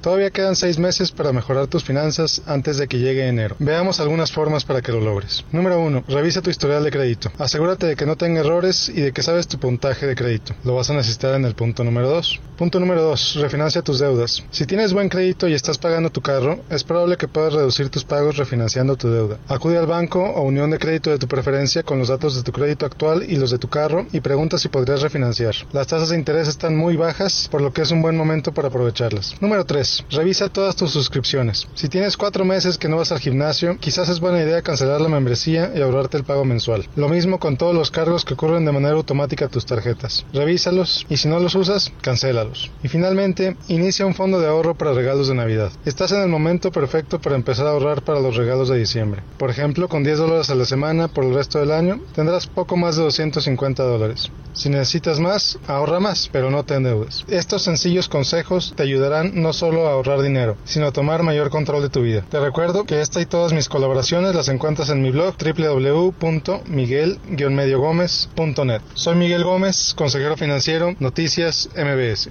Todavía quedan seis meses para mejorar tus finanzas antes de que llegue enero. Veamos algunas formas para que lo logres. Número 1. Revisa tu historial de crédito. Asegúrate de que no tenga errores y de que sabes tu puntaje de crédito. Lo vas a necesitar en el punto número 2. Punto número 2. Refinancia tus deudas. Si tienes buen crédito y estás pagando tu carro, es probable que puedas reducir tus pagos refinanciando tu deuda. Acude al banco o unión de crédito de tu preferencia con los datos de tu crédito actual y los de tu carro y pregunta si podrías refinanciar. Las tasas de interés están muy bajas, por lo que es un buen momento para aprovecharlas. Número 3. Revisa todas tus suscripciones. Si tienes cuatro meses que no vas al gimnasio, quizás es buena idea cancelar la membresía y ahorrarte el pago mensual. Lo mismo con todos los cargos que ocurren de manera automática a tus tarjetas. Revísalos y si no los usas, cancélalos. Y finalmente, inicia un fondo de ahorro para regalos de Navidad. Estás en el momento perfecto para empezar a ahorrar para los regalos de diciembre. Por ejemplo, con 10 dólares a la semana por el resto del año, tendrás poco más de 250 dólares. Si necesitas más, ahorra más, pero no te endeudes. Estos sencillos consejos te ayudarán no solo a ahorrar dinero, sino tomar mayor control de tu vida. Te recuerdo que esta y todas mis colaboraciones las encuentras en mi blog www.miguel-mediogomez.net. Soy Miguel Gómez, consejero financiero, Noticias MBS.